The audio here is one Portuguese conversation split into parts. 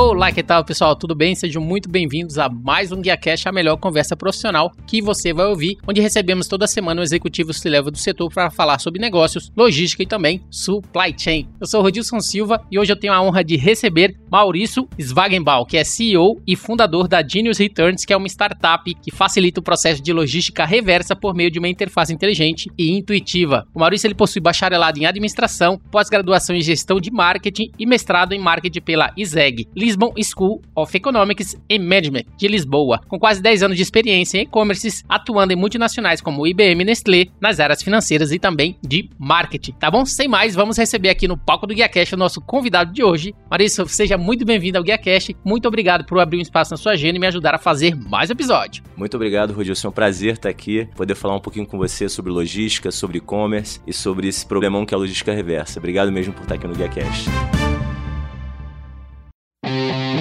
Olá, que tal pessoal? Tudo bem? Sejam muito bem-vindos a mais um GuiaCast, a melhor conversa profissional que você vai ouvir, onde recebemos toda semana um executivo se leva do setor para falar sobre negócios, logística e também supply chain. Eu sou o Rodilson Silva e hoje eu tenho a honra de receber Maurício Swagenbaum, que é CEO e fundador da Genius Returns, que é uma startup que facilita o processo de logística reversa por meio de uma interface inteligente e intuitiva. O Maurício ele possui bacharelado em administração, pós-graduação em gestão de marketing e mestrado em marketing pela ISEG. Lisbon School of Economics and Management de Lisboa, com quase 10 anos de experiência em e-commerces, atuando em multinacionais como IBM e Nestlé, nas áreas financeiras e também de marketing. Tá bom? Sem mais, vamos receber aqui no palco do GuiaCast o nosso convidado de hoje. Marisa, seja muito bem-vindo ao GuiaCast. Muito obrigado por abrir um espaço na sua agenda e me ajudar a fazer mais episódio. Muito obrigado, Rodilson. É um prazer estar aqui, poder falar um pouquinho com você sobre logística, sobre e-commerce e sobre esse problemão que é a logística reversa. Obrigado mesmo por estar aqui no GuiaCast.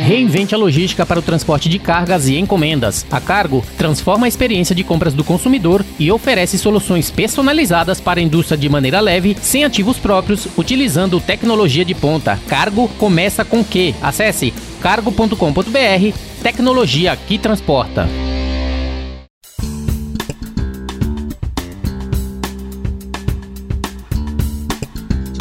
Reinvente a logística para o transporte de cargas e encomendas. A Cargo transforma a experiência de compras do consumidor e oferece soluções personalizadas para a indústria de maneira leve, sem ativos próprios, utilizando tecnologia de ponta. Cargo começa com Q. Acesse cargo.com.br, tecnologia que transporta.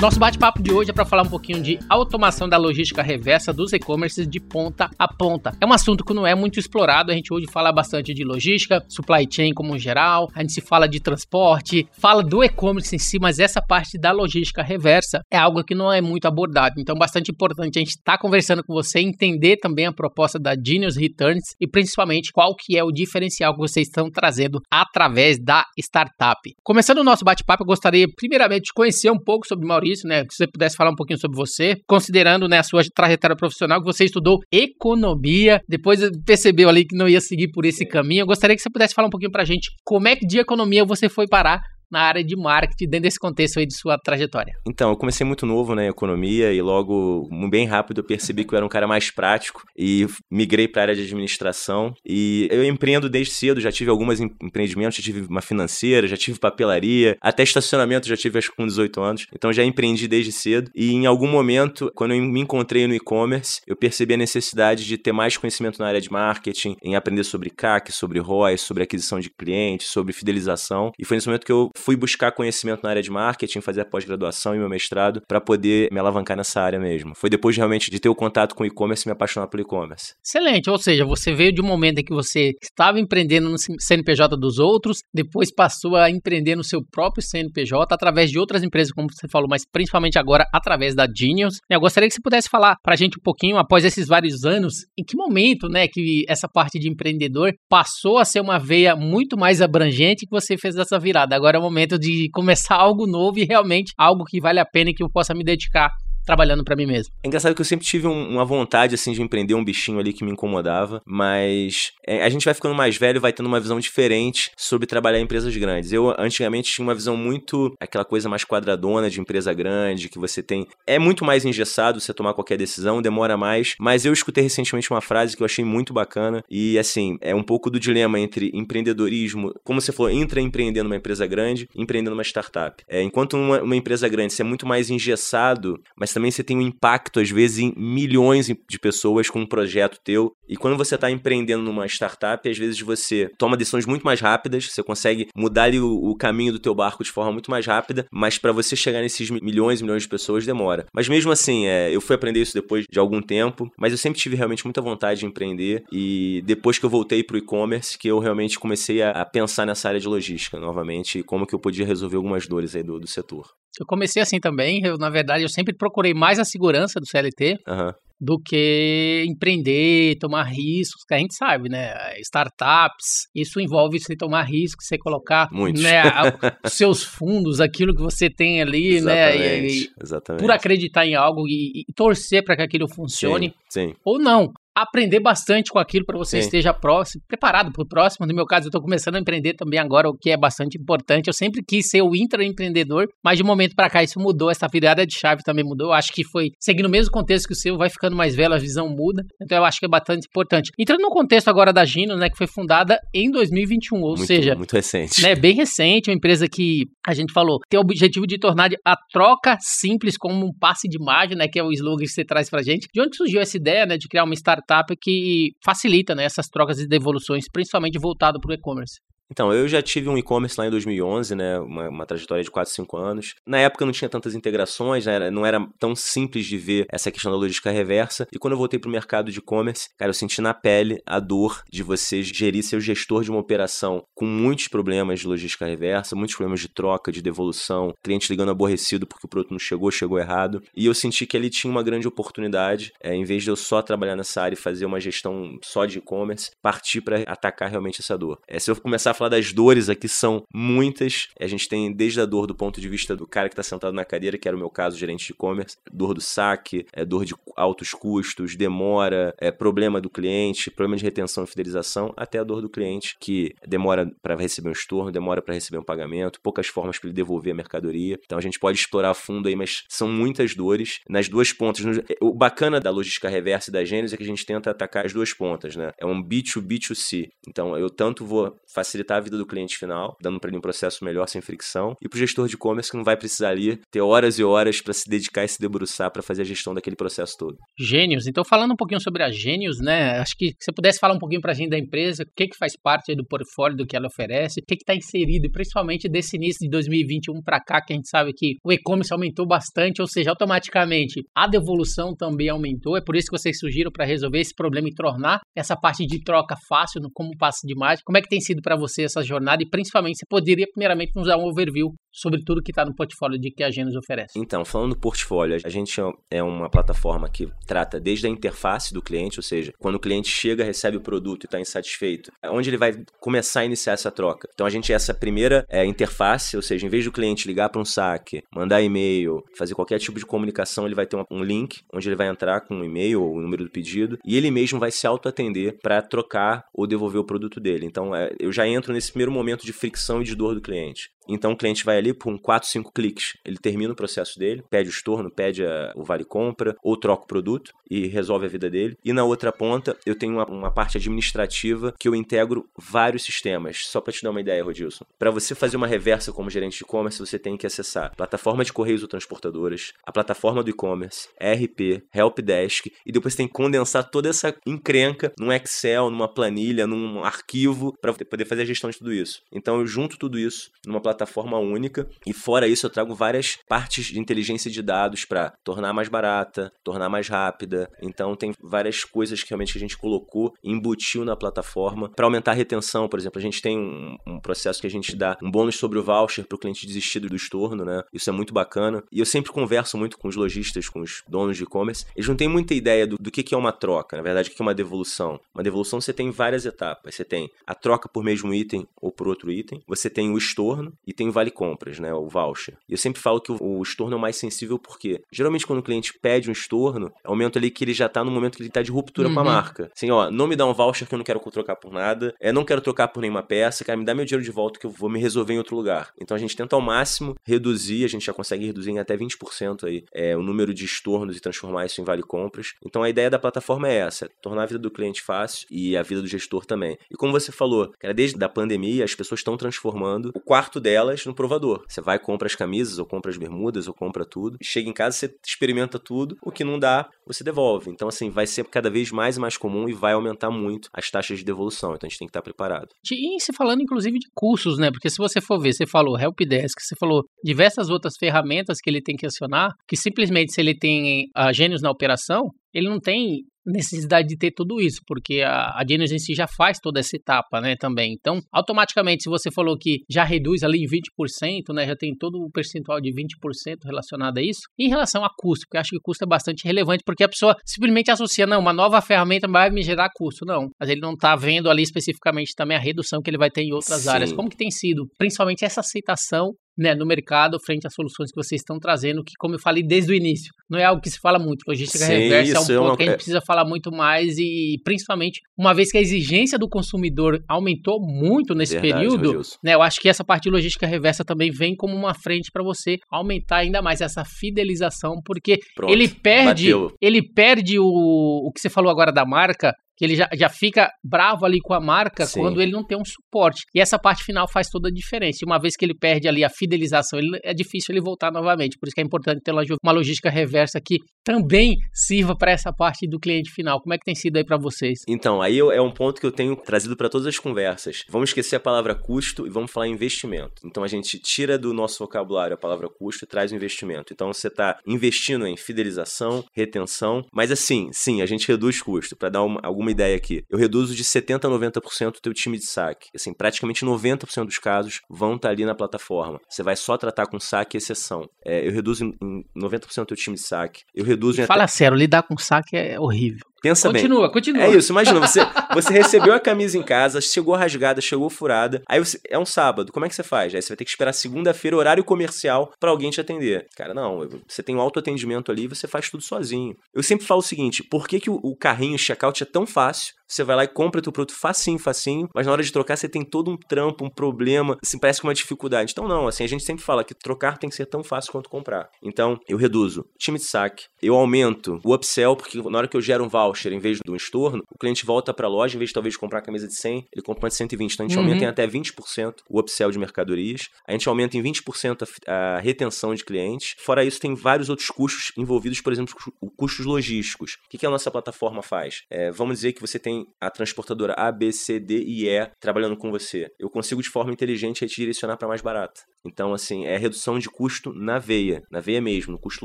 Nosso bate-papo de hoje é para falar um pouquinho de automação da logística reversa dos e-commerces de ponta a ponta. É um assunto que não é muito explorado, a gente hoje fala bastante de logística, supply chain como geral, a gente se fala de transporte, fala do e-commerce em si, mas essa parte da logística reversa é algo que não é muito abordado. Então, bastante importante a gente estar tá conversando com você, entender também a proposta da Genius Returns e principalmente qual que é o diferencial que vocês estão trazendo através da startup. Começando o nosso bate-papo, eu gostaria primeiramente de conhecer um pouco sobre Maurício isso, né? Que você pudesse falar um pouquinho sobre você, considerando né, a sua trajetória profissional, que você estudou economia, depois percebeu ali que não ia seguir por esse caminho. Eu gostaria que você pudesse falar um pouquinho pra gente como é que de economia você foi parar na área de marketing dentro desse contexto aí de sua trajetória? Então, eu comecei muito novo na economia e logo, bem rápido, eu percebi que eu era um cara mais prático e migrei para a área de administração. E eu empreendo desde cedo, já tive alguns empreendimentos, já tive uma financeira, já tive papelaria, até estacionamento já tive acho com 18 anos. Então já empreendi desde cedo e em algum momento, quando eu me encontrei no e-commerce, eu percebi a necessidade de ter mais conhecimento na área de marketing, em aprender sobre CAC, sobre ROI, sobre aquisição de clientes, sobre fidelização. E foi nesse momento que eu fui buscar conhecimento na área de marketing, fazer a pós-graduação e meu mestrado para poder me alavancar nessa área mesmo. Foi depois realmente de ter o contato com o e-commerce me apaixonar pelo e-commerce. Excelente, ou seja, você veio de um momento em que você estava empreendendo no CNPJ dos outros, depois passou a empreender no seu próprio CNPJ através de outras empresas, como você falou, mas principalmente agora através da Genius. Eu gostaria que você pudesse falar para a gente um pouquinho, após esses vários anos, em que momento, né, que essa parte de empreendedor passou a ser uma veia muito mais abrangente que você fez essa virada. Agora é momento de começar algo novo e realmente algo que vale a pena e que eu possa me dedicar trabalhando para mim mesmo. É engraçado que eu sempre tive um, uma vontade, assim, de empreender um bichinho ali que me incomodava, mas é, a gente vai ficando mais velho, vai tendo uma visão diferente sobre trabalhar em empresas grandes. Eu, antigamente, tinha uma visão muito, aquela coisa mais quadradona de empresa grande, que você tem... É muito mais engessado você tomar qualquer decisão, demora mais, mas eu escutei recentemente uma frase que eu achei muito bacana, e, assim, é um pouco do dilema entre empreendedorismo, como você falou, intraempreender numa empresa grande, empreender numa startup. É, enquanto uma, uma empresa grande, você é muito mais engessado, mas também você tem um impacto, às vezes, em milhões de pessoas com um projeto teu. E quando você está empreendendo numa startup, às vezes você toma decisões muito mais rápidas, você consegue mudar o, o caminho do teu barco de forma muito mais rápida, mas para você chegar nesses milhões e milhões de pessoas demora. Mas mesmo assim, é, eu fui aprender isso depois de algum tempo, mas eu sempre tive realmente muita vontade de empreender e depois que eu voltei para o e-commerce, que eu realmente comecei a, a, pensar nessa área de logística novamente e como que eu podia resolver algumas dores aí do, do setor. Eu comecei assim também. Eu, na verdade, eu sempre procurei mais a segurança do CLT. Uhum. do que empreender, tomar riscos, que a gente sabe, né? Startups, isso envolve você tomar riscos, você colocar Muitos. né, os seus fundos, aquilo que você tem ali, né? E, Exatamente. Exatamente. por acreditar em algo e, e torcer para que aquilo funcione Sim, sim. ou não. Aprender bastante com aquilo para você Sim. esteja próximo, preparado para o próximo. No meu caso, eu estou começando a empreender também agora, o que é bastante importante. Eu sempre quis ser o intraempreendedor, mas de um momento para cá isso mudou, essa virada de chave também mudou. Eu acho que foi seguindo o mesmo contexto que o seu, vai ficando mais velho, a visão muda. Então eu acho que é bastante importante. Entrando no contexto agora da Gino, né, que foi fundada em 2021, ou muito, seja, muito recente. né, bem recente, uma empresa que a gente falou tem o objetivo de tornar a troca simples como um passe de mágica, né, que é o slogan que você traz pra gente. De onde surgiu essa ideia, né, de criar uma startup que facilita, né, essas trocas e devoluções, principalmente voltado para o e-commerce? Então, eu já tive um e-commerce lá em 2011, né? Uma, uma trajetória de 4, 5 anos. Na época não tinha tantas integrações, né, não era tão simples de ver essa questão da logística reversa. E quando eu voltei pro mercado de e-commerce, cara, eu senti na pele a dor de você gerir ser o gestor de uma operação com muitos problemas de logística reversa, muitos problemas de troca, de devolução, cliente ligando aborrecido porque o produto não chegou, chegou errado. E eu senti que ele tinha uma grande oportunidade, é, em vez de eu só trabalhar nessa área e fazer uma gestão só de e-commerce, partir para atacar realmente essa dor. É, se eu começar a falar das dores aqui, são muitas. A gente tem desde a dor do ponto de vista do cara que está sentado na cadeira, que era o meu caso, gerente de e-commerce, dor do saque, é, dor de altos custos, demora, é, problema do cliente, problema de retenção e fidelização, até a dor do cliente, que demora para receber um estorno, demora para receber um pagamento, poucas formas para ele devolver a mercadoria. Então a gente pode explorar a fundo aí, mas são muitas dores nas duas pontas. O bacana da logística reversa e da Gênesis é que a gente tenta atacar as duas pontas, né? É um B2B2C. Então eu tanto vou facilitar a vida do cliente final, dando para ele um processo melhor sem fricção, e para o gestor de e-commerce que não vai precisar ali ter horas e horas para se dedicar e se debruçar para fazer a gestão daquele processo todo. Gênios. Então, falando um pouquinho sobre a Gênios, né? Acho que se você pudesse falar um pouquinho pra gente da empresa, o que que faz parte do portfólio, do que ela oferece, o que está inserido, principalmente desse início de 2021 para cá, que a gente sabe que o e-commerce aumentou bastante, ou seja, automaticamente a devolução também aumentou. É por isso que vocês surgiram para resolver esse problema e tornar essa parte de troca fácil, como passe de mágica. Como é que tem sido para você essa jornada? E principalmente, você poderia primeiramente nos dar um overview sobre tudo que está no portfólio de que a Gênios oferece. Então, falando do portfólio, a gente é uma plataforma que trata desde a interface do cliente, ou seja, quando o cliente chega, recebe o produto e está insatisfeito, é onde ele vai começar a iniciar essa troca. Então, a gente é essa primeira é, interface, ou seja, em vez do cliente ligar para um saque, mandar e-mail, fazer qualquer tipo de comunicação, ele vai ter um link onde ele vai entrar com o e-mail ou o número do pedido e ele mesmo vai se auto-atender para trocar ou devolver o produto dele. Então, é, eu já entro nesse primeiro momento de fricção e de dor do cliente. Então o cliente vai ali por um 4, 5 cliques, ele termina o processo dele, pede o estorno, pede a- o vale compra ou troca o produto e resolve a vida dele. E na outra ponta, eu tenho uma, uma parte administrativa que eu integro vários sistemas. Só para te dar uma ideia, Rodilson. Para você fazer uma reversa como gerente de e-commerce, você tem que acessar a plataforma de correios ou transportadoras, a plataforma do e-commerce, ERP, Helpdesk e depois você tem que condensar toda essa encrenca num Excel, numa planilha, num arquivo para poder fazer a gestão de tudo isso. Então eu junto tudo isso numa plataforma única e fora isso eu trago várias partes de inteligência de dados para tornar mais barata, tornar mais rápida. Então tem várias coisas que realmente a gente colocou embutiu na plataforma para aumentar a retenção, por exemplo, a gente tem um, um processo que a gente dá um bônus sobre o voucher para o cliente desistir do estorno, né? Isso é muito bacana. E eu sempre converso muito com os lojistas, com os donos de e-commerce. Eles não têm muita ideia do, do que, que é uma troca, na verdade, o que é uma devolução. Uma devolução você tem várias etapas. Você tem a troca por mesmo item ou por outro item, você tem o estorno e tem o vale compras, né? O voucher. E eu sempre falo que o, o estorno é o mais sensível porque geralmente quando o cliente pede um estorno, é o momento ali que ele já tá no momento que ele tá de ruptura com a Uhum. marca. Assim, ó, não me dá um voucher que eu não quero trocar por nada, é, não quero trocar por nenhuma peça, cara, me dá meu dinheiro de volta que eu vou me resolver em outro lugar. Então a gente tenta ao máximo reduzir, a gente já consegue reduzir em até 20% aí é, o número de estornos e transformar isso em vale compras. Então a ideia da plataforma é essa, tornar a vida do cliente fácil e a vida do gestor também. E como você falou, cara, desde a pandemia as pessoas estão transformando o quarto delas no provador. Você vai compra as camisas, ou compra as bermudas, ou compra tudo. Chega em casa, você experimenta tudo, o que não dá, você devolve. Então assim, vai ser cada vez mais e mais comum e vai aumentar muito as taxas de devolução. Então a gente tem que estar preparado. E se falando inclusive de cursos, né? Porque se você for ver, você falou Helpdesk, você falou diversas outras ferramentas que ele tem que acionar, que simplesmente se ele tem a Gênios na operação, ele não tem necessidade de ter tudo isso, porque a, a Genius em si já faz toda essa etapa, né, também. Então, automaticamente, se você falou que já reduz ali em 20%, né, já tem todo o percentual de 20% relacionado a isso. Em relação a custo, porque eu acho que custo é bastante relevante, porque a pessoa simplesmente associa, não, uma nova ferramenta vai me gerar custo. Não, mas ele não está vendo ali especificamente também a redução que ele vai ter em outras Sim. áreas. Como que tem sido, principalmente essa aceitação né, no mercado frente às soluções que vocês estão trazendo, que, como eu falei desde o início, não é algo que se fala muito. Logística Sim, reversa é um ponto é uma... que a gente precisa falar muito mais e, principalmente, uma vez que a exigência do consumidor aumentou muito nesse Verdade, período, né, eu acho que essa parte de logística reversa também vem como uma frente para você aumentar ainda mais essa fidelização, porque Pronto, ele perde, bateu. ele perde o, o que você falou agora da marca, que ele já, já fica bravo ali com a marca Sim. quando ele não tem um suporte. E essa parte final faz toda a diferença. E uma vez que ele perde ali a fidelização, ele, é difícil ele voltar novamente. Por isso que é importante ter uma logística reversa que também sirva para essa parte do cliente final. Como é que tem sido aí para vocês? Então, aí é um ponto que eu tenho trazido para todas as conversas. Vamos esquecer a palavra custo e vamos falar investimento. Então a gente tira do nosso vocabulário a palavra custo e traz o investimento. Então você está investindo em fidelização, retenção, mas assim, sim, a gente reduz custo. Para dar uma, alguma uma ideia aqui. Eu reduzo de 70% a 90% o teu time de saque. Assim, praticamente 90% dos casos vão estar tá ali na plataforma. Você vai só tratar com saque e exceção. É, eu reduzo em 90% o teu time de saque. Eu reduzo em Fala até... sério, lidar com saque é horrível. Pensa continua, bem. Continua, É isso, imagina, você, você recebeu a camisa em casa, chegou rasgada, chegou furada, aí você, é um sábado, como é que você faz? Aí você vai ter que esperar segunda-feira, horário comercial, para alguém te atender. Cara, não, você tem um autoatendimento ali, você faz tudo sozinho. Eu sempre falo o seguinte, por que, que o, o carrinho, o checkout é tão fácil você vai lá e compra teu produto facinho, facinho, mas na hora de trocar você tem todo um trampo, um problema, assim, parece que uma dificuldade. Então não, assim, a gente sempre fala que trocar tem que ser tão fácil quanto comprar. Então, eu reduzo time de saque, eu aumento o upsell, porque na hora que eu gero um voucher, em vez de um estorno, o cliente volta para a loja, em vez de talvez comprar a camisa de 100, ele compra de 120. Então a gente uhum. aumenta em até 20% o upsell de mercadorias, a gente aumenta em 20% a, a retenção de clientes. Fora isso, tem vários outros custos envolvidos, por exemplo, custos logísticos. O que, que a nossa plataforma faz? É, vamos dizer que você tem a transportadora A, B, C, D e E trabalhando com você. Eu consigo de forma inteligente te direcionar para mais barato. Então, assim, é redução de custo na veia, na veia mesmo, no custo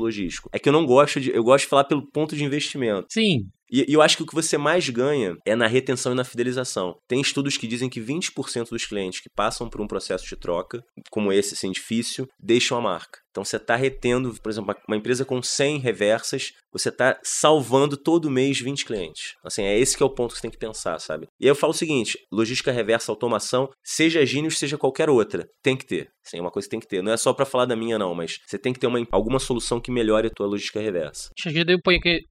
logístico. É que eu não gosto de. Eu gosto de falar pelo ponto de investimento. Sim. E, e eu acho que o que você mais ganha é na retenção e na fidelização. Tem estudos que dizem que 20% dos clientes que passam por um processo de troca, como esse, assim, difícil, deixam a marca. Então você está retendo, por exemplo, uma empresa com 100 reversas, você está salvando todo mês 20 clientes. Assim, é esse que é o ponto que você tem que pensar, sabe? E eu falo o seguinte, logística reversa, automação, seja Genius, seja qualquer outra, tem que ter. Sim, é uma coisa que tem que ter. Não é só para falar da minha, não, mas você tem que ter uma, alguma solução que melhore a tua logística reversa. Acho que deu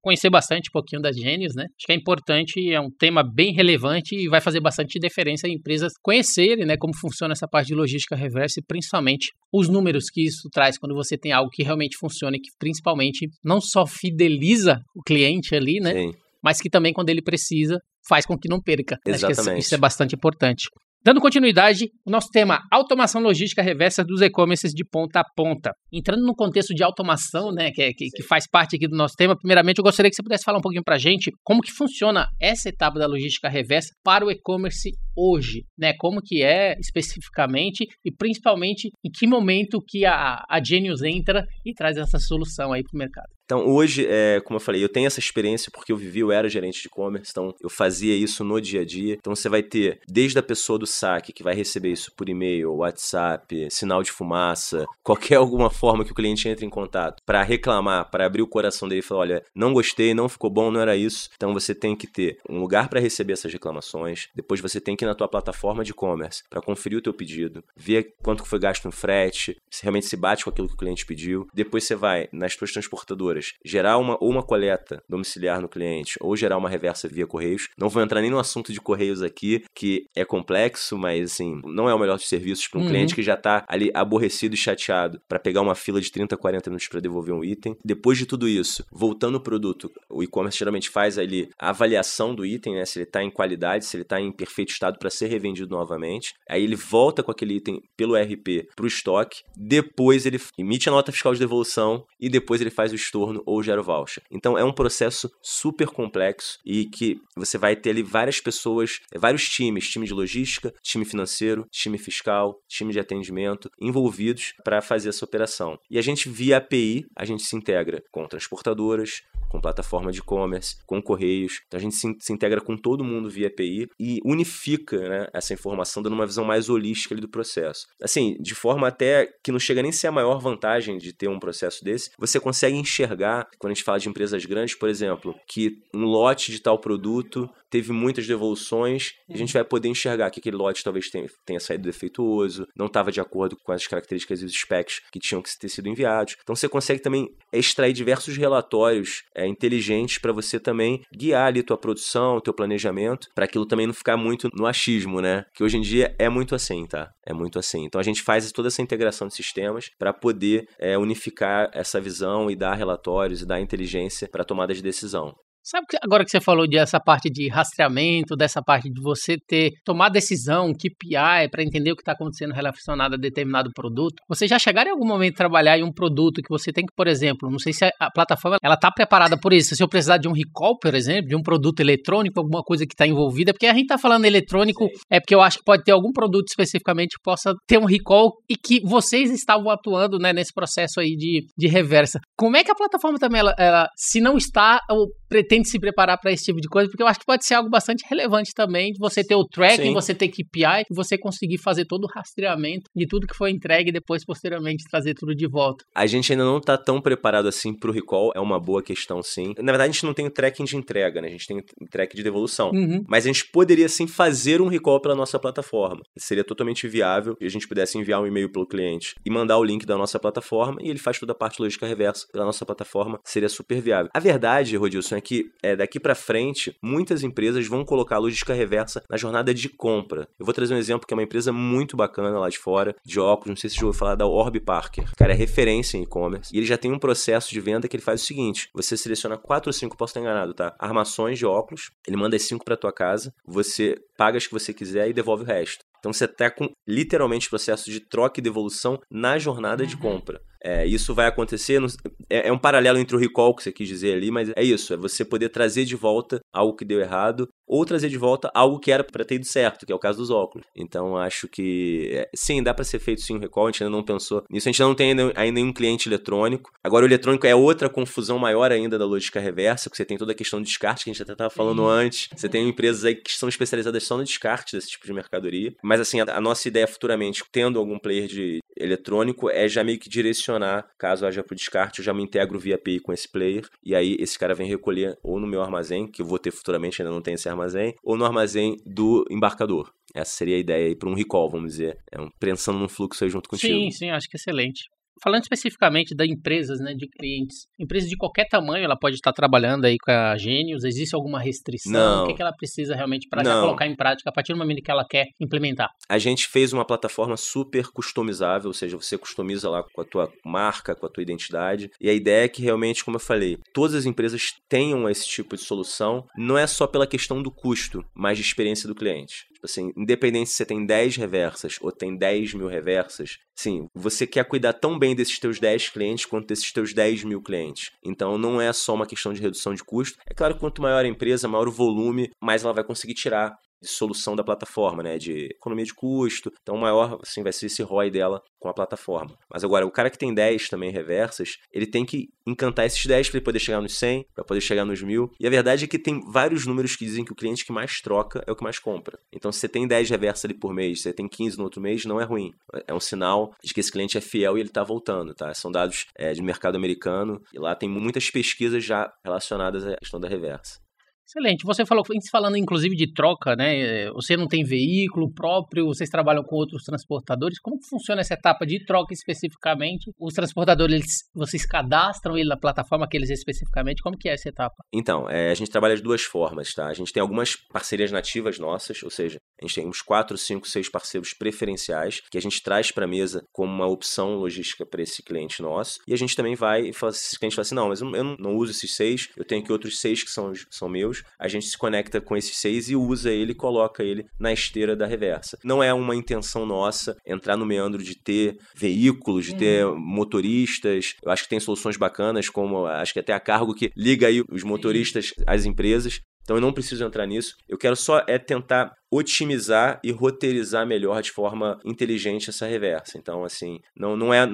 conhecer bastante um pouquinho das Genius, né? Acho que é importante, é um tema bem relevante e vai fazer bastante diferença em empresas conhecerem, né, como funciona essa parte de logística reversa e principalmente os números que isso traz quando você tem algo que realmente funciona e que principalmente não só fideliza o cliente ali, né? Sim. Mas que também, quando ele precisa, faz com que não perca. Exatamente. Acho que isso é bastante importante. Dando continuidade, o nosso tema automação logística reversa dos e-commerces de ponta a ponta. Entrando no contexto de automação, né, que, é, que, que, faz parte aqui do nosso tema, primeiramente eu gostaria que você pudesse falar um pouquinho para a gente como que funciona essa etapa da logística reversa para o e-commerce hoje, né? Como que é especificamente e principalmente em que momento que a, a Genius entra e traz essa solução aí para o mercado. Então, hoje, é, como eu falei, eu tenho essa experiência porque eu vivi, eu era gerente de e-commerce, então eu fazia isso no dia a dia. Então, você vai ter desde a pessoa do saque que vai receber isso por e-mail, WhatsApp, sinal de fumaça, qualquer alguma forma que o cliente entre em contato para reclamar, para abrir o coração dele e falar: olha, não gostei, não ficou bom, não era isso. Então, você tem que ter um lugar para receber essas reclamações. Depois, você tem que na tua plataforma de e-commerce para conferir o teu pedido, ver quanto foi gasto em frete, se realmente se bate com aquilo que o cliente pediu. Depois, você vai nas tuas transportadoras gerar uma, ou uma coleta domiciliar no cliente, ou gerar uma reversa via correios. Não vou entrar nem no assunto de correios aqui, que é complexo, mas assim, não é o melhor dos serviços para um uhum. cliente que já está ali aborrecido e chateado para pegar uma fila de 30, 40 minutos para devolver um item. Depois de tudo isso, voltando o produto, o e-commerce geralmente faz ali a avaliação do item, né? Se ele está em qualidade, se ele está em perfeito estado para ser revendido novamente. Aí ele volta com aquele item pelo RP para o estoque. Depois ele emite a nota fiscal de devolução e depois ele faz o estorno ou gera o voucher. Então é um processo super complexo e que você vai ter ali várias pessoas, vários times, time de logística, time financeiro, time fiscal, time de atendimento envolvidos para fazer essa operação. E a gente via API, a gente se integra com transportadoras, com plataforma de e-commerce, com correios. Então a gente se, integra com todo mundo via API e unifica né, essa informação, dando uma visão mais holística do processo. Assim, de forma até que não chega nem a ser a maior vantagem de ter um processo desse, você consegue enxergar, quando a gente fala de empresas grandes, por exemplo, que um lote de tal produto teve muitas devoluções, e a gente vai poder enxergar que aquele lote talvez tenha, tenha saído defeituoso, não estava de acordo com as características e os specs que tinham que ter sido enviados. Então você consegue também extrair diversos relatórios é, inteligentes para você também guiar ali tua produção, teu planejamento, para aquilo também não ficar muito no achismo, né? Que hoje em dia é muito assim, tá? É muito assim. Então a gente faz toda essa integração de sistemas para poder é, unificar essa visão e dar relatórios e dar inteligência para tomada de decisão. Sabe que agora que você falou dessa parte de rastreamento, dessa parte de você ter tomar decisão, KPI, para entender o que está acontecendo relacionado a determinado produto, você já chegaram em algum momento a trabalhar em um produto que você tem que, por exemplo, não sei se a, plataforma ela está preparada por isso. Se eu precisar de um recall, por exemplo, de um produto eletrônico, alguma coisa que está envolvida, porque a gente está falando eletrônico, Sim. é porque eu acho que pode ter algum produto especificamente que possa ter um recall e que vocês estavam atuando né, nesse processo aí de, de reversa. Como é que a plataforma também, ela, ela se não está, ou pretende se preparar para esse tipo de coisa, porque eu acho que pode ser algo bastante relevante também, de você ter o tracking, Sim. você ter KPI, você conseguir fazer todo o rastreamento de tudo que foi entregue e depois, posteriormente, trazer tudo de volta. A gente ainda não está tão preparado assim para o recall, é uma boa questão, sim. Na verdade, a gente não tem o tracking de entrega, né? A gente tem o tracking de devolução. Uhum. Mas a gente poderia, sim, fazer um recall pela nossa plataforma. Seria totalmente viável e a gente pudesse enviar um e-mail pelo cliente e mandar o link da nossa plataforma e ele faz toda a parte lógica reversa pela nossa plataforma. Seria super viável. A verdade, Rodilson, é que é, daqui para frente, muitas empresas vão colocar a logística reversa na jornada de compra. Eu vou trazer um exemplo que é uma empresa muito bacana lá de fora, de óculos, não sei se você já ouviu falar da Orb Parker. Cara é referência em e-commerce e ele já tem um processo de venda que ele faz o seguinte: você seleciona quatro ou cinco, posso estar enganado, tá? Armações de óculos, ele manda as cinco para tua casa, você paga as que você quiser e devolve o resto. Então você está com literalmente processo de troca e devolução na jornada uhum. de compra. É, isso vai acontecer. No, é, é, um paralelo entre o recall que você quis dizer ali, mas é isso: é você poder trazer de volta algo que deu errado ou trazer de volta algo que era para ter ido certo, que é o caso dos óculos. Então acho que é, sim, dá para ser feito sim um recall. A gente ainda não pensou nisso. A gente não tem ainda, ainda nenhum cliente eletrônico. Agora o eletrônico é outra confusão maior ainda da logística reversa, porque você tem toda a questão de descarte que a gente até estava falando antes. Você tem empresas aí que são especializadas só no descarte desse tipo de mercadoria. Mas assim, a, a nossa ideia futuramente, tendo algum player de eletrônico, é já meio que direcionar, caso haja para o descarte, eu já me integro via API com esse player, e aí esse cara vem recolher ou no meu armazém, que eu vou ter futuramente, ainda não tem esse armazém, ou no armazém do embarcador. Essa seria a ideia aí para um recall, vamos dizer. É um, pensando num fluxo aí junto contigo. Sim, sim, acho que é excelente falando especificamente da empresas, né, de clientes, empresas de qualquer tamanho, ela pode estar trabalhando aí com a Genius, existe alguma restrição? Não. O que, é que ela precisa realmente para colocar em prática a partir do momento que ela quer implementar? A gente fez uma plataforma super customizável, ou seja, você customiza lá com a tua marca, com a tua identidade, e a ideia é que realmente, como eu falei, todas as empresas tenham esse tipo de solução, não é só pela questão do custo, mas de experiência do cliente. Assim, independente se você tem 10 reversas ou tem 10 mil reversas, sim, você quer cuidar tão bem desses teus 10 clientes quanto desses teus 10 mil clientes. Então não é só uma questão de redução de custo. É claro que quanto maior a empresa, maior o volume, mais ela vai conseguir tirar solução da plataforma, né? De economia de custo. Então, maior assim, vai ser esse ROI dela com a plataforma. Mas agora, o cara que tem 10 também reversas, ele tem que encantar esses 10 para poder chegar nos 100, para poder chegar nos 1000. E a verdade é que tem vários números que dizem que o cliente que mais troca é o que mais compra. Então, se você tem 10 reversas ali por mês, você tem 15 no outro mês, não é ruim. É um sinal de que esse cliente é fiel e ele está voltando, tá? São dados é, de mercado americano e lá tem muitas pesquisas já relacionadas à questão da reversa. Excelente. Você falou, falando inclusive de troca, né? Você não tem veículo próprio, vocês trabalham com outros transportadores. Como que funciona essa etapa de troca especificamente? Os transportadores, eles, vocês cadastram ele na plataforma, aqueles especificamente? Como que é essa etapa? Então, é, a gente trabalha de duas formas, tá? A gente tem algumas parcerias nativas nossas, ou seja, a gente tem uns 4, 5, 6 parceiros preferenciais que a gente traz para a mesa como uma opção logística para esse cliente nosso. E a gente também vai e fala, esse cliente fala assim: não, mas eu não, eu não uso esses seis, eu tenho aqui outros seis que são, são meus a gente se conecta com esses seis e usa ele, coloca ele na esteira da reversa. Não é uma intenção nossa entrar no meandro de ter veículos, de ter uhum. motoristas. Eu acho que tem soluções bacanas, como acho que até a cargo que liga aí os motoristas às empresas. Então eu não preciso entrar nisso. Eu quero só é tentar otimizar e roteirizar melhor de forma inteligente essa reversa. Então, assim, não, não é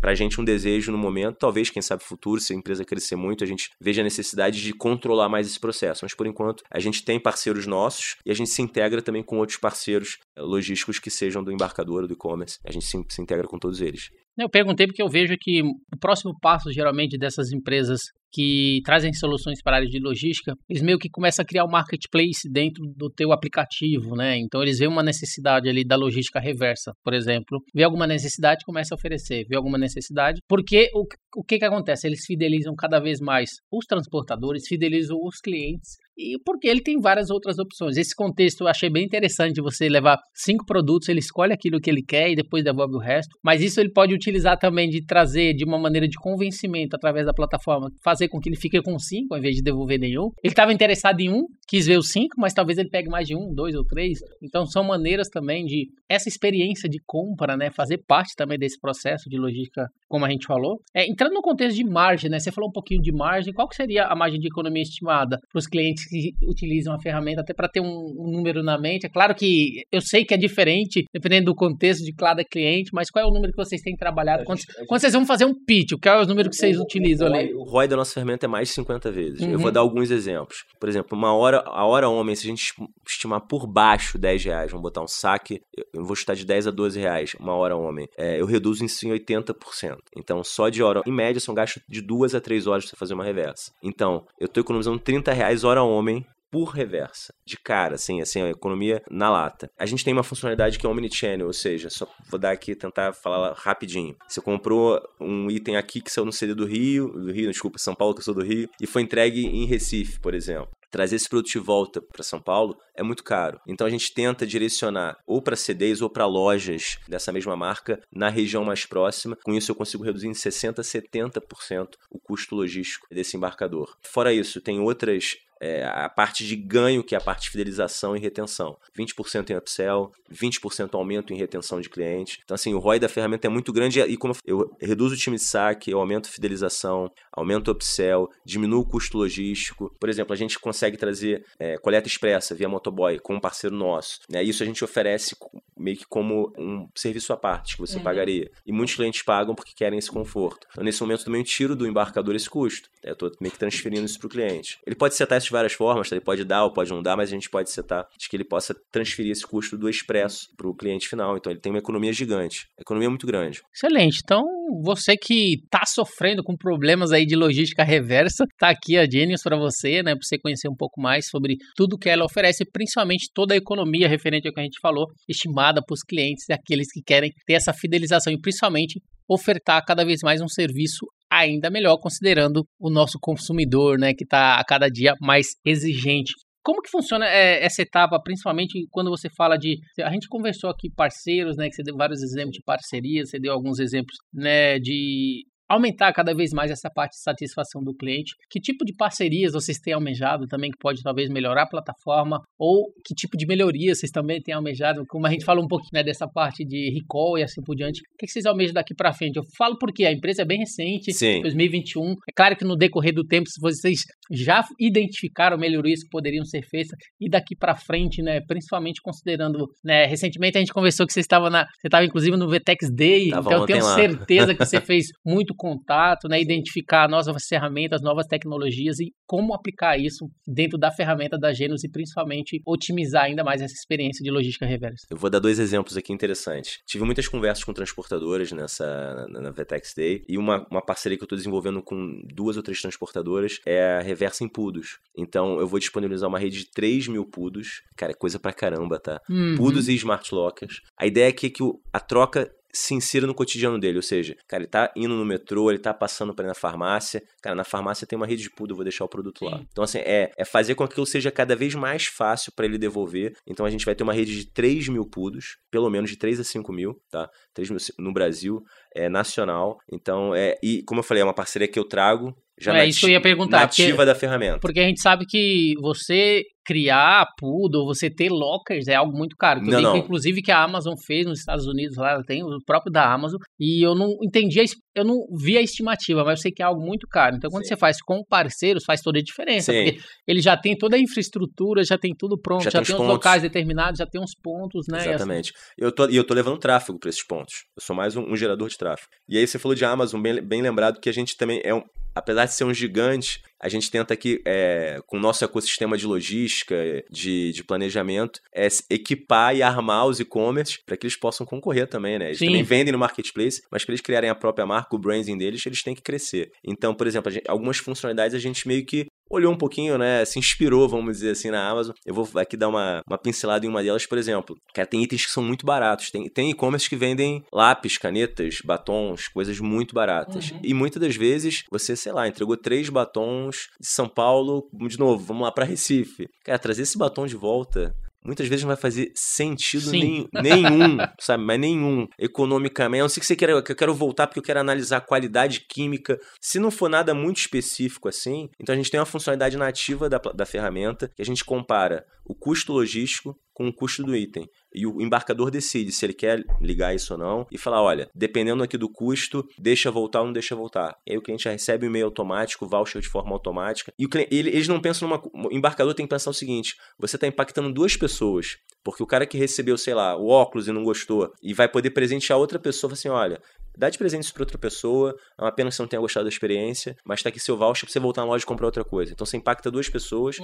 para a gente um desejo no momento, talvez, quem sabe, futuro, se a empresa crescer muito, a gente veja a necessidade de controlar mais esse processo. Mas, por enquanto, a gente tem parceiros nossos e a gente se integra também com outros parceiros eh, logísticos que sejam do embarcador ou do e-commerce. A gente se, se integra com todos eles. Eu perguntei porque eu vejo que o próximo passo, geralmente, dessas empresas que trazem soluções para a área de logística, eles meio que começam a criar um marketplace dentro do teu aplicativo, né? Então eles veem uma necessidade ali da logística reversa, por exemplo, vê alguma necessidade, começa a oferecer, vê alguma necessidade, porque o, o que que acontece? Eles fidelizam cada vez mais os transportadores, fidelizam os clientes e porque ele tem várias outras opções. Esse contexto eu achei bem interessante você levar cinco produtos, ele escolhe aquilo que ele quer e depois devolve o resto. Mas isso ele pode utilizar também de trazer de uma maneira de convencimento através da plataforma, fazer com que ele fique com cinco ao invés de devolver nenhum. Ele estava interessado em um, quis ver os cinco, mas talvez ele pegue mais de um, dois ou três. Então são maneiras também de essa experiência de compra, né, fazer parte também desse processo de logística, como a gente falou. É, entrando no contexto de margem, né, você falou um pouquinho de margem. Qual que seria a margem de economia estimada para os clientes que utilizam a ferramenta até para ter um, um, número na mente. É claro que eu sei que é diferente, dependendo do contexto de cada cliente, mas qual é o número que vocês têm trabalhado? Quando, gente... quando vocês vão fazer um pitch, qual é o número que vocês o, utilizam o ali? O ROI da nossa ferramenta é mais de 50 vezes. Uhum. Eu vou uhum. dar alguns exemplos. Por exemplo, uma hora, a hora homem, se a gente estimar por baixo 10 reais, vamos botar um saque, eu vou chutar de 10 a 12 reais, uma hora homem, é, eu reduzo em 80%. Então, só de hora, em média, são gastos de 2 a 3 horas para fazer uma reversa. Então, eu estou economizando 30 reais hora homem por reversa, de cara, assim, assim, a economia na lata. A gente tem uma funcionalidade que é omnichannel, ou seja, só vou dar aqui, tentar falar rapidinho. Você comprou um item aqui que saiu no CD do Rio, do Rio, desculpa, São Paulo que eu sou do Rio, e foi entregue em Recife, por exemplo trazer esse produto de volta para São Paulo é muito caro. Então a gente tenta direcionar ou para CDs ou para lojas dessa mesma marca na região mais próxima. Com isso eu consigo reduzir em 60 a 70% o custo logístico desse embarcador. Fora isso, tem outras é, a parte de ganho, que é a parte de fidelização e retenção. 20% em upsell, 20% aumento em retenção de clientes. Então, assim, o ROI da ferramenta é muito grande e como eu reduzo o time de saque, eu aumento a fidelização, aumento o upsell, diminuo o custo logístico. Por exemplo, a gente consegue trazer é, coleta expressa via motoboy com um parceiro nosso. Né? Isso a gente oferece meio que como um serviço à parte que você uhum. pagaria. E muitos clientes pagam porque querem esse conforto. Então, nesse momento, também eu tiro do embarcador esse custo. Eu estou meio que transferindo isso para o cliente. Ele pode setar de várias formas, tá? ele pode dar ou pode não dar, mas a gente pode setar de que ele possa transferir esse custo do expresso para o cliente final. Então ele tem uma economia gigante. Economia é muito grande. Excelente. Então, você que está sofrendo com problemas aí de logística reversa, tá aqui a Genius para você, né, para você conhecer um pouco mais sobre tudo que ela oferece, principalmente toda a economia referente ao que a gente falou, estimada para os clientes aqueles que querem ter essa fidelização e principalmente ofertar cada vez mais um serviço ainda melhor, considerando o nosso consumidor, né, que está a cada dia mais exigente. Como que funciona é, essa etapa, principalmente quando você fala de. A gente conversou aqui parceiros, né? Que você deu vários exemplos de parcerias, você deu alguns exemplos, né? De aumentar cada vez mais essa parte de satisfação do cliente. Que tipo de parcerias vocês têm almejado também que pode talvez melhorar a plataforma ou que tipo de melhorias vocês também têm almejado? Como a gente falou um pouquinho né, dessa parte de recall e assim por diante. O que vocês almejam daqui para frente? Eu falo porque a empresa é bem recente, Sim. 2021. É claro que no decorrer do tempo vocês já identificaram melhorias que poderiam ser feitas e daqui para frente, né, principalmente considerando, né, recentemente a gente conversou que você estava na, você estava inclusive no Vtex Day, Tava então eu tenho lá. certeza que você fez muito contato, né, identificar novas ferramentas, novas tecnologias e como aplicar isso dentro da ferramenta da Genos e principalmente otimizar ainda mais essa experiência de logística reversa. Eu vou dar dois exemplos aqui interessantes. Tive muitas conversas com transportadoras nessa na, na Vtex Day e uma, uma parceria que eu estou desenvolvendo com duas ou três transportadoras é a reversa em pudos. Então eu vou disponibilizar uma rede de 3 mil pudos. Cara, é coisa pra caramba, tá? Uhum. Pudos e smart lockers. A ideia é que, que a troca se insira no cotidiano dele. Ou seja, cara, ele tá indo no metrô, ele tá passando para ir na farmácia. Cara, na farmácia tem uma rede de pudo, eu vou deixar o produto lá. Então, assim, é, é fazer com que aquilo seja cada vez mais fácil para ele devolver. Então, a gente vai ter uma rede de 3 mil pudos, pelo menos de 3 a 5 mil, tá? 3 mil no Brasil, é nacional. Então, é, e como eu falei, é uma parceria que eu trago já é nati isso que eu ia perguntar. nativa porque, da ferramenta. porque a gente sabe que você criar Poodle, você ter lockers é algo muito caro. Que eu Não, vi que, não. inclusive que a Amazon fez nos Estados Unidos, lá tem o próprio da Amazon, e eu não entendi, a, eu não vi a estimativa, mas eu sei que é algo muito caro. Então, quando Sim. você faz com parceiros, faz toda a diferença, Sim. porque ele já tem toda a infraestrutura, já tem tudo pronto, Já já, tem tem os locais determinados, já tem uns pontos, né? e assim- Exatamente. Eu tô, e eu tô levando tráfego para esses pontos. Eu sou mais um, um gerador de tráfego. E aí você falou de Amazon, bem, bem lembrado que a gente também é um. Apesar de ser um gigante, a gente tenta aqui, é, com o nosso ecossistema de logística, de, de planejamento, é, equipar e armar os e-commerce para que eles possam concorrer também, né? Eles Sim. também vendem no marketplace, mas para eles criarem a própria marca, o branding deles, eles têm que crescer. Então, por exemplo, gente- algumas funcionalidades a gente meio que olhou um pouquinho, né? Se inspirou, vamos dizer assim, na Amazon. Eu vou aqui dar uma, uma pincelada em uma delas, por exemplo. Cara, tem itens que são muito baratos. Tem, tem e-commerce que vendem lápis, canetas, batons, coisas muito baratas. Uhum. E muitas das vezes, você, sei lá, entregou três batons de São Paulo, de novo, vamos lá pra Recife. Cara, trazer esse batom de volta. Muitas vezes não vai fazer sentido nem- nenhum, sabe? Mas nenhum. Economicamente. A não sei que você queira, que eu quero voltar porque eu quero analisar a qualidade química. Se não for nada muito específico assim, então a gente tem uma funcionalidade nativa da, da ferramenta que a gente compara o custo logístico com o custo do item. E o embarcador decide se ele quer ligar isso ou não e falar: olha, dependendo aqui do custo, deixa voltar ou não deixa voltar. E aí o cliente já recebe o e-mail automático, voucher de forma automática. E cliente, ele- eles não pensam numa. O embarcador tem que pensar o seguinte: você está impactando duas pessoas. Porque o cara que recebeu, sei lá, o óculos e não gostou, e vai poder presentear outra pessoa, assim: olha, dá de presente isso pra outra pessoa, é uma pena que você não tenha gostado da experiência, mas tá aqui seu voucher pra você voltar na loja e comprar outra coisa. Então você impacta duas pessoas,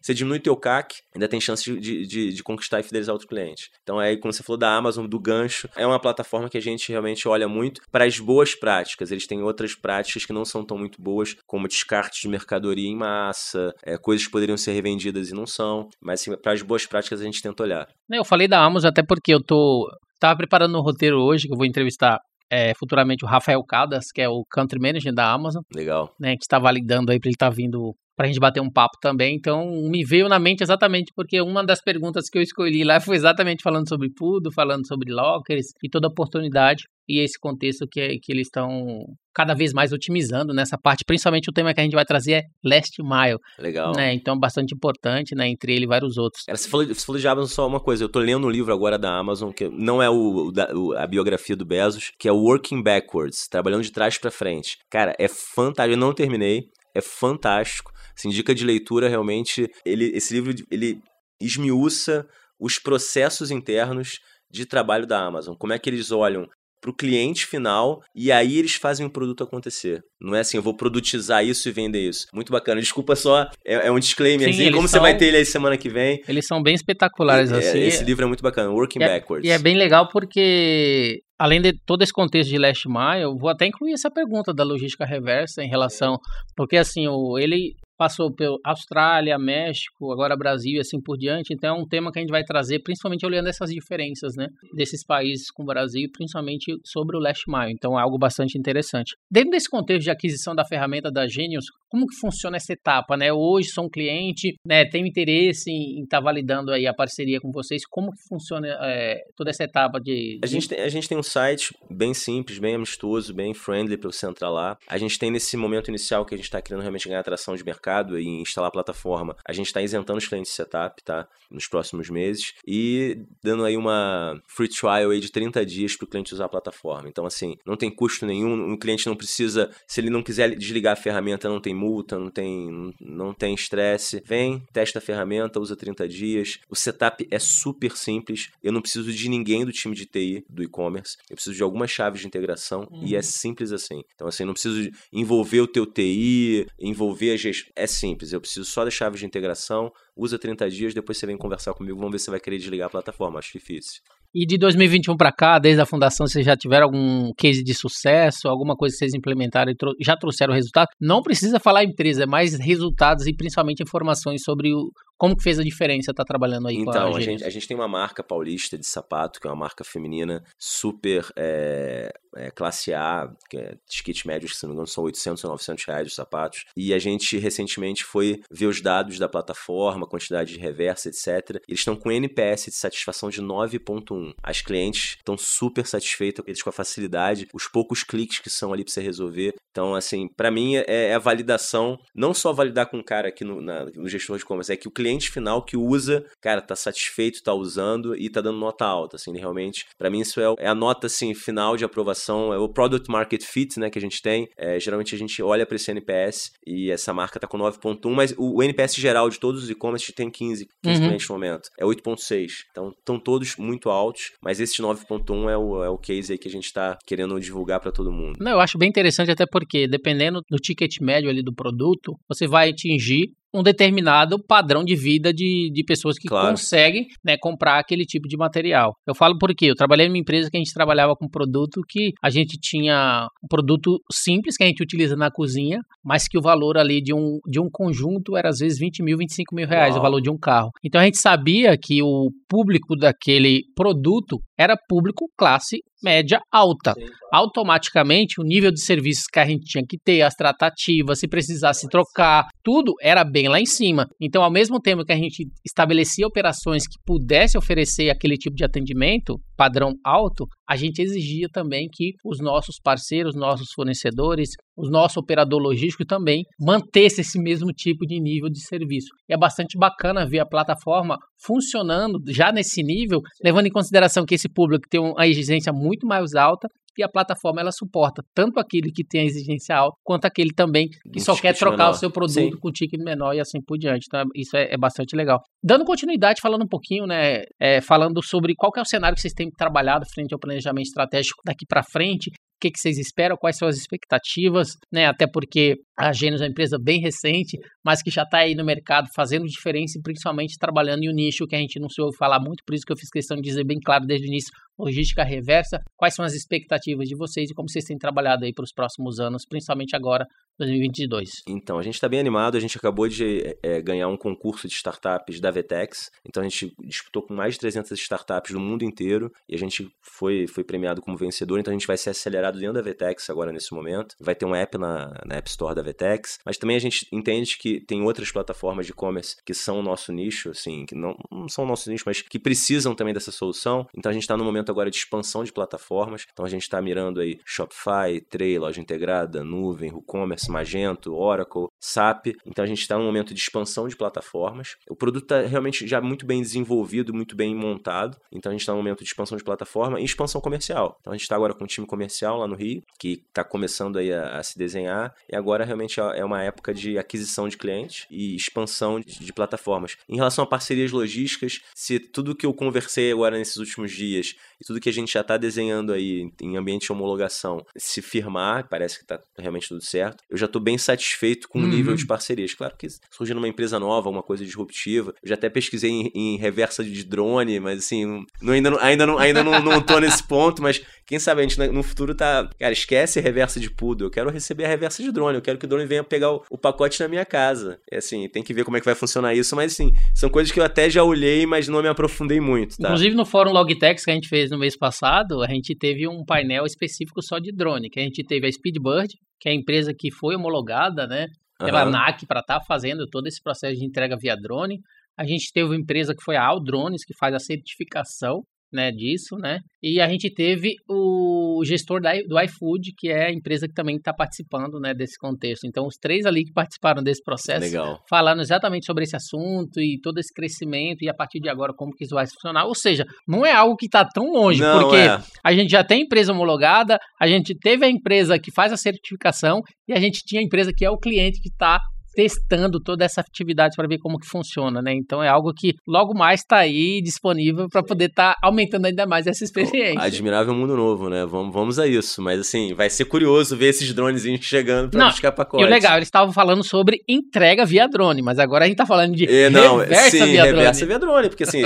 você diminui teu CAC, ainda tem chance de, de, de- conquistar e fidelizar outro cliente. Então aí, como você falou da Amazon, do gancho, é uma plataforma que a gente realmente olha muito para as boas práticas. Eles têm outras práticas que não são tão muito boas, como descarte de mercadoria em massa, é, coisas que poderiam ser revendidas e não são. Mas assim, para as boas práticas a gente tenta olhar. Eu falei da Amazon até porque eu tô tava preparando um roteiro hoje que eu vou entrevistar é, futuramente o Rafael Caldas, que é o Country Manager da Amazon, Legal. né, que está validando aí para ele estar vindo pra gente bater um papo também. Então, me veio na mente exatamente porque uma das perguntas que eu escolhi lá foi exatamente falando sobre Pudo, falando sobre lockers e toda a oportunidade e esse contexto que, é- que eles estão cada vez mais otimizando nessa parte, principalmente o tema que a gente vai trazer é Last Mile, Legal. né? Então, bastante importante, né, entre ele e vários outros. Cara, você falou, você falou de Amazon só uma coisa. Eu tô lendo um livro agora da Amazon, que não é o, o a biografia do Bezos, que é Working Backwards, trabalhando de trás pra frente. Cara, é fantástico. Eu não terminei, é fantástico. Assim, dica de leitura, realmente. Ele, esse livro ele esmiuça os processos internos de trabalho da Amazon. Como é que eles olham para o cliente final e aí eles fazem o produto acontecer. Não é assim, eu vou produtizar isso e vender isso. Muito bacana. Desculpa só, é, é um disclaimer. Sim, como eles você vai são- ter ele aí semana que vem? Eles são bem espetaculares, É, assim. Esse livro é muito bacana, Working E é- Backwards. E é bem legal porque, além de todo esse contexto de Last Mile, eu vou até incluir essa pergunta da logística reversa em relação. Porque, assim, o, ele passou pela Austrália, México, agora Brasil e assim por diante. Então, é um tema que a gente vai trazer, principalmente olhando essas diferenças, né? Desses países com o Brasil, principalmente sobre o Last Mile. Então, é algo bastante interessante. Dentro desse contexto de aquisição da ferramenta da Genius, como que funciona essa etapa, né? Hoje sou um cliente, né? Tenho interesse em estar validando aí a parceria com vocês. Como que funciona é, toda essa etapa de... A gente, tem, a gente tem um site bem simples, bem amistoso, bem friendly para você entrar lá. A gente tem nesse momento inicial que a gente está querendo realmente ganhar atração de mercado e instalar a plataforma. A gente está isentando os clientes de setup, tá? Nos próximos meses. E dando aí uma free trial aí de 30 dias para o cliente usar a plataforma. Então, assim, não tem custo nenhum. O cliente não precisa, se ele não quiser desligar a ferramenta, não tem multa, não tem não tem estresse. Vem, testa a ferramenta, usa 30 dias. O setup é super simples. Eu não preciso de ninguém do time de TI do e-commerce. Eu preciso de algumas chaves de integração e é simples assim. Então assim, não preciso envolver o teu TI, envolver a gestão. É simples. Eu preciso só das chaves de integração. Usa 30 dias, depois você vem conversar comigo, vamos ver se você vai querer desligar a plataforma. Acho difícil. E de 2021 para cá, desde a fundação, vocês já tiveram algum case de sucesso, alguma coisa que vocês implementaram e já trouxeram resultado? Não precisa falar empresa, é mais resultados e principalmente informações sobre o, Como que fez a diferença estar tá trabalhando aí então, com a Então, a gente, a gente tem uma marca paulista de sapato, que é uma marca feminina super é, é, classe A, que é de kit médios, que se não me engano são 800 ou 900 reais os sapatos. E a gente recentemente foi ver os dados da plataforma, quantidade de reversa, etc. Eles estão com NPS de satisfação de 9.1. As clientes estão super satisfeitas com a facilidade, os poucos cliques que são ali para você resolver. Então, assim, para mim é, é, a validação, não só validar com o cara aqui no, na, no gestor de comércio, é que o cliente final que usa, cara, tá satisfeito, tá usando e tá dando nota alta, assim, realmente. para mim isso é, é, a nota, assim, final de aprovação, é o Product Market Fit, né, que a gente tem. É, geralmente a gente olha para esse NPS e essa marca tá com 9.1, mas o, o, NPS geral de todos os e-commerce tem 15, 15 uhum. clientes no momento. É 8.6. Então, estão todos muito altos, mas esse 9.1 é o, é o case aí que a gente tá querendo divulgar para todo mundo. Não, eu acho bem interessante até porque, dependendo do ticket médio ali do produto, você vai atingir um determinado padrão de vida de, de pessoas que claro. conseguem né, comprar aquele tipo de material. Eu falo porque eu trabalhei numa empresa que a gente trabalhava com produto que a gente tinha um produto simples que a gente utiliza na cozinha, mas que o valor ali de um, de um conjunto era às vezes 20 mil, 25 mil reais, Uau. o valor de um carro. Então a gente sabia que o público daquele produto era público classe média alta. Sim. Automaticamente, o nível de serviços que a gente tinha que ter, as tratativas, se precisasse trocar, tudo era bem lá em cima. Então, ao mesmo tempo que a gente estabelecia operações que pudesse oferecer aquele tipo de atendimento, padrão alto, a gente exigia também que os nossos parceiros, nossos fornecedores, o nosso operador logístico também mantesse esse mesmo tipo de nível de serviço. E é bastante bacana ver a plataforma funcionando já nesse nível, levando em consideração que esse público tem uma exigência muito mais alta e a plataforma ela suporta tanto aquele que tem a exigência alta quanto aquele também que um só quer trocar menor. o seu produto Sim. com ticket menor e assim por diante. Então, isso é, é bastante legal. Dando continuidade, falando um pouquinho, né, é, falando sobre qual é o cenário que vocês têm trabalhado frente ao planejamento estratégico daqui para frente, o que, que vocês esperam, quais são as expectativas, né? Até porque a Gênesis é uma empresa bem recente, mas que já está aí no mercado fazendo diferença e principalmente trabalhando em um nicho que a gente não se ouve falar muito, por isso que eu fiz questão de dizer bem claro desde o início, logística reversa. Quais são as expectativas de vocês e como vocês têm trabalhado aí para os próximos anos, principalmente agora, 2022? Então, a gente está bem animado, a gente acabou de é, ganhar um concurso de startups da Vetex, então a gente disputou com mais de 300 startups do mundo inteiro e a gente foi, foi premiado como vencedor, então a gente vai ser acelerado dentro da Vetex agora nesse momento. Vai ter um app na, na App Store da Vetex, mas também a gente entende que tem outras plataformas de e-commerce que são o nosso nicho, assim, que não, não são o nosso nicho, mas que precisam também dessa solução. Então a gente está no momento agora de expansão de plataformas. Então a gente está mirando aí Shopify, Tray, loja integrada, nuvem, WooCommerce, Magento, Oracle, SAP. Então a gente está num momento de expansão de plataformas. O produto está realmente já muito bem desenvolvido, muito bem montado. Então a gente está num momento de expansão de plataforma e expansão comercial. Então a gente está agora com um time comercial lá no Rio, que está começando aí a, a, se desenhar. E agora realmente é, é uma época de aquisição de clientes e expansão de, de plataformas. Em relação a parcerias logísticas, se tudo que eu conversei agora nesses últimos dias e tudo que a gente já está desenhando aí em ambiente de homologação se firmar, parece que está realmente tudo certo, eu já estou bem satisfeito com o uhum. nível de parcerias. Claro que surgindo uma empresa nova, uma coisa disruptiva, eu já até pesquisei em, em reversa de drone, mas assim, não, ainda, não, ainda, não, ainda não, não tô nesse ponto, mas quem sabe a gente no futuro tá. Cara, esquece a reversa de poodle. Eu quero receber a reversa de drone. Eu quero que o drone venha pegar o, o pacote na minha casa. É assim, tem que ver como é que vai funcionar isso, mas assim, são coisas que eu até já olhei, mas não me aprofundei muito. Tá? Inclusive no fórum Logtex que a gente fez no mês passado, a gente teve um painel específico só de drone, que a gente teve a Speedbird, que é a empresa que foi homologada, né? Pela uhum. ANAC para estar tá fazendo todo esse processo de entrega via drone. A gente teve uma empresa que foi a All Drones, que faz a certificação né, disso, né? E a gente teve o gestor da, do iFood, que é a empresa que também está participando, né, desse contexto. Então, os três ali que participaram desse processo, Legal. falando exatamente sobre esse assunto e todo esse crescimento e a partir de agora como que isso vai funcionar. Ou seja, não é algo que está tão longe, não, porque é. a gente já tem empresa homologada, a gente teve a empresa que faz a certificação e a gente tinha a empresa que é o cliente que está testando toda essa atividade para ver como que funciona, né? Então é algo que logo mais está aí disponível para poder estar tá aumentando ainda mais essa experiência. Admirável mundo novo, né? Vamos, vamos a isso. Mas assim, vai ser curioso ver esses drones chegando para buscar pacotes. E o legal, eles estavam falando sobre entrega via drone, mas agora a gente está falando de é, não, reversa sim, via reversa drone. via drone, porque assim,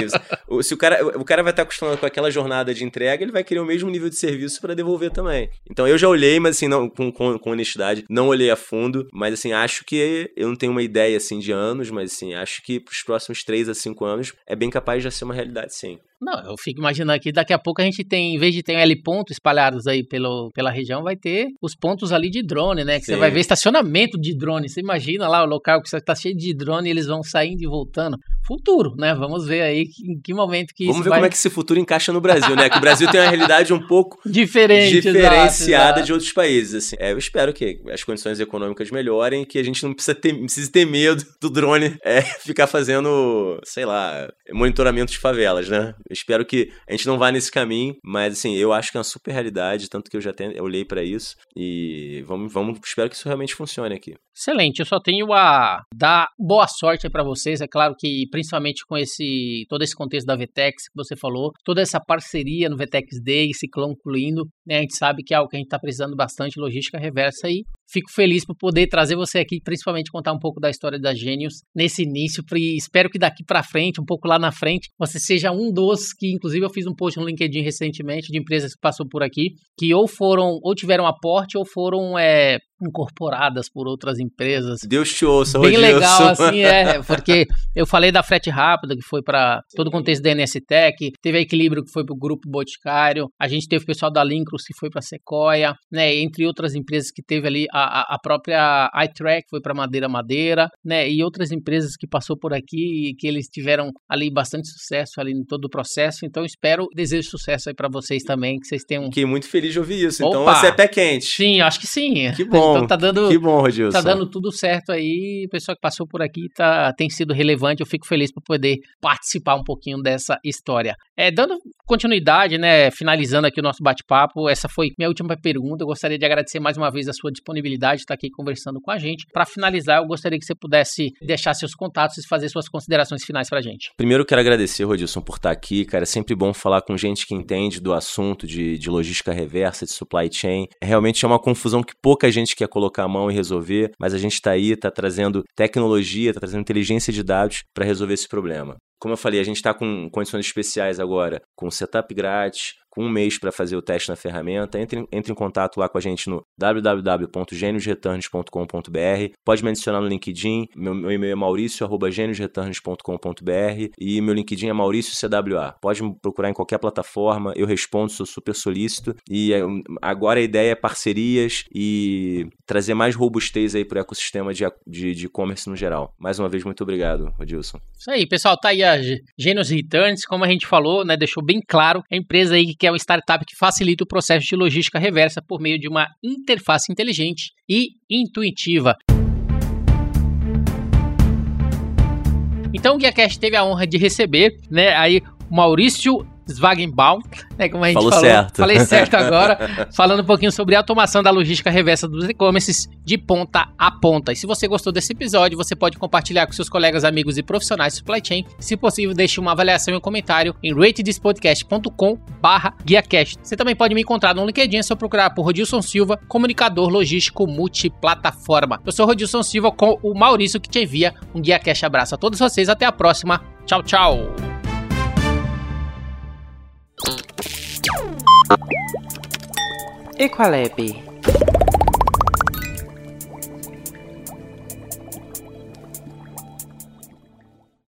se o cara, o cara vai estar tá acostumado com aquela jornada de entrega, ele vai querer o mesmo nível de serviço para devolver também. Então eu já olhei, mas assim, não com, com, com honestidade, não olhei a fundo, mas assim, acho que eu não tenho uma ideia assim de anos, mas assim, acho que para os próximos 3 a 5 anos é bem capaz de ser uma realidade sim. Não, eu fico imaginando aqui, daqui a pouco a gente tem, em vez de ter um L ponto espalhados aí pelo, pela região, vai ter os pontos ali de drone, né? Que Sim. você vai ver estacionamento de drone. Você imagina lá o local que está cheio de drone e eles vão saindo e voltando. Futuro, né? Vamos ver aí em que momento que Vamos ver vai... como é que esse futuro encaixa no Brasil, né? Que o Brasil tem uma realidade um pouco diferente, diferenciada exato, de outros países. Assim. É, eu espero que as condições econômicas melhorem que a gente não precisa ter, precise ter medo do drone é, ficar fazendo, sei lá, monitoramento de favelas, né? Eu espero que a gente não vá nesse caminho, mas assim, eu acho que é uma super realidade, tanto que eu já tenho, eu olhei para isso e vamos, vamos, espero que isso realmente funcione aqui. Excelente, eu só tenho a dar boa sorte para vocês, é claro que principalmente com esse todo esse contexto da Vetex que você falou, toda essa parceria no Vetex Day se concluindo, né, a gente sabe que é algo que a gente está precisando bastante, logística reversa aí. Fico feliz por poder trazer você aqui, principalmente contar um pouco da história da Gênios nesse início. E espero que daqui para frente, um pouco lá na frente, você seja um dos que, inclusive, eu fiz um post no LinkedIn recentemente de empresas que passou por aqui, que ou foram, ou tiveram aporte, ou foram é, incorporadas por outras empresas. Deus te ouça, Bem legal, assim, é, porque eu falei da frete rápida, que foi para todo o contexto da NS Tech, teve a Equilíbrio, que foi para o Grupo Boticário, a gente teve o pessoal da Lincros, que foi para Sequoia, né, entre outras empresas que teve ali a, a própria iTrack, foi para Madeira Madeira, né, e outras empresas que passou por aqui e que eles tiveram ali bastante sucesso ali em todo o processo, então espero, desejo sucesso aí para vocês também, que vocês tenham... Fiquei muito feliz de ouvir isso, então Opa, então você é pé quente. Sim, acho que sim. Que bom. Então tá dando, que bom, Rodilson. Tá dando tudo certo aí. O pessoal que passou por aqui tá, tem sido relevante. Eu fico feliz por poder participar um pouquinho dessa história. É, dando continuidade, né? Finalizando aqui o nosso bate-papo, essa foi minha última pergunta. Eu gostaria de agradecer mais uma vez a sua disponibilidade de estar aqui conversando com a gente. Para finalizar, eu gostaria que você pudesse deixar seus contatos e fazer suas considerações finais para a gente. Primeiro, quero agradecer, Rodilson, por estar aqui. Cara, é sempre bom falar com gente que entende do assunto de, de logística reversa, de supply chain. Realmente é uma confusão que pouca gente quer colocar a mão e resolver, mas a gente está aí, está trazendo tecnologia, está trazendo inteligência de dados para resolver esse problema. Como eu falei, a gente está com condições especiais agora, com setup grátis, com um mês para fazer o teste na ferramenta. Entre, entre em contato lá com a gente no www.geniosreturns.com.br. Pode me adicionar no LinkedIn. Meu, meu e-mail é mauricio.geniosreturns.com.br e meu LinkedIn é Maurício CWA. Pode me procurar em qualquer plataforma, eu respondo, sou super solícito. E é, agora a ideia é parcerias e trazer mais robustez aí para o ecossistema de e-commerce no geral. Mais uma vez, muito obrigado, Rodilson. Isso aí, pessoal. Tá aí a Genius Returns, como a gente falou, né? Deixou bem claro. A empresa aí que que é uma startup que facilita o processo de logística reversa por meio de uma interface inteligente e intuitiva. Então o GuiaCast teve a honra de receber, né, aí Maurício Swagenbaum, né, como a gente Falou falou. Certo. Falei certo agora, falando um pouquinho sobre a automação da logística reversa dos e-commerces de ponta a ponta. E se você gostou desse episódio, você pode compartilhar com seus colegas, amigos e profissionais de supply chain. Se possível, deixe uma avaliação e um comentário em ratedespodcast.com barra guiacast. Você também pode me encontrar no LinkedIn, é só procurar por Rodilson Silva, comunicador logístico multiplataforma. Eu sou Rodilson Silva com o Maurício que te envia um GuiaCast. Abraço a todos vocês, até a próxima. Tchau, tchau. Equalab. É,